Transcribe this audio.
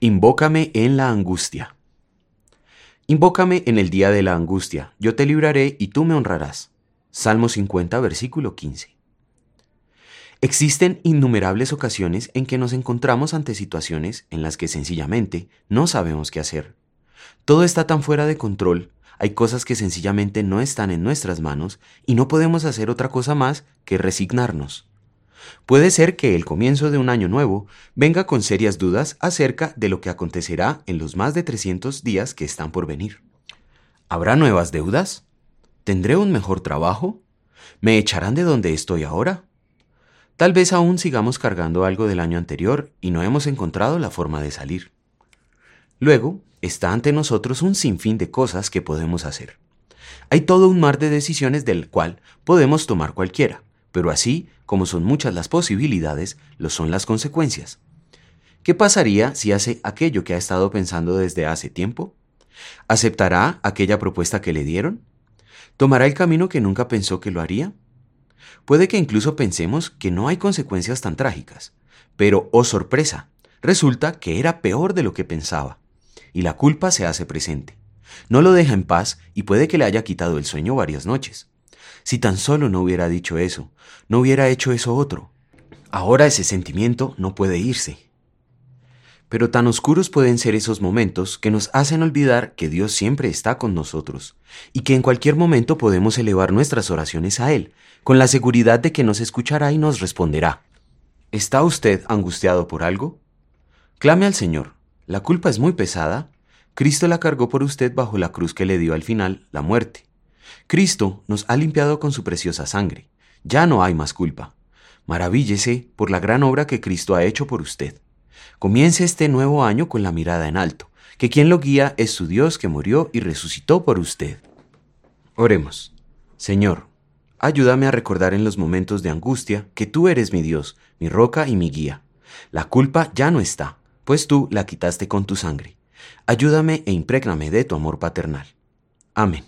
Invócame en la angustia. Invócame en el día de la angustia, yo te libraré y tú me honrarás. Salmo 50, versículo 15. Existen innumerables ocasiones en que nos encontramos ante situaciones en las que sencillamente no sabemos qué hacer. Todo está tan fuera de control, hay cosas que sencillamente no están en nuestras manos y no podemos hacer otra cosa más que resignarnos. Puede ser que el comienzo de un año nuevo venga con serias dudas acerca de lo que acontecerá en los más de 300 días que están por venir. ¿Habrá nuevas deudas? ¿Tendré un mejor trabajo? ¿Me echarán de donde estoy ahora? Tal vez aún sigamos cargando algo del año anterior y no hemos encontrado la forma de salir. Luego, está ante nosotros un sinfín de cosas que podemos hacer. Hay todo un mar de decisiones del cual podemos tomar cualquiera, pero así como son muchas las posibilidades, lo son las consecuencias. ¿Qué pasaría si hace aquello que ha estado pensando desde hace tiempo? ¿Aceptará aquella propuesta que le dieron? ¿Tomará el camino que nunca pensó que lo haría? Puede que incluso pensemos que no hay consecuencias tan trágicas, pero, oh sorpresa, resulta que era peor de lo que pensaba, y la culpa se hace presente. No lo deja en paz y puede que le haya quitado el sueño varias noches. Si tan solo no hubiera dicho eso, no hubiera hecho eso otro. Ahora ese sentimiento no puede irse. Pero tan oscuros pueden ser esos momentos que nos hacen olvidar que Dios siempre está con nosotros y que en cualquier momento podemos elevar nuestras oraciones a Él, con la seguridad de que nos escuchará y nos responderá. ¿Está usted angustiado por algo? Clame al Señor. La culpa es muy pesada. Cristo la cargó por usted bajo la cruz que le dio al final la muerte. Cristo nos ha limpiado con su preciosa sangre. Ya no hay más culpa. Maravíllese por la gran obra que Cristo ha hecho por usted. Comience este nuevo año con la mirada en alto, que quien lo guía es su Dios que murió y resucitó por usted. Oremos. Señor, ayúdame a recordar en los momentos de angustia que tú eres mi Dios, mi roca y mi guía. La culpa ya no está, pues tú la quitaste con tu sangre. Ayúdame e imprégname de tu amor paternal. Amén.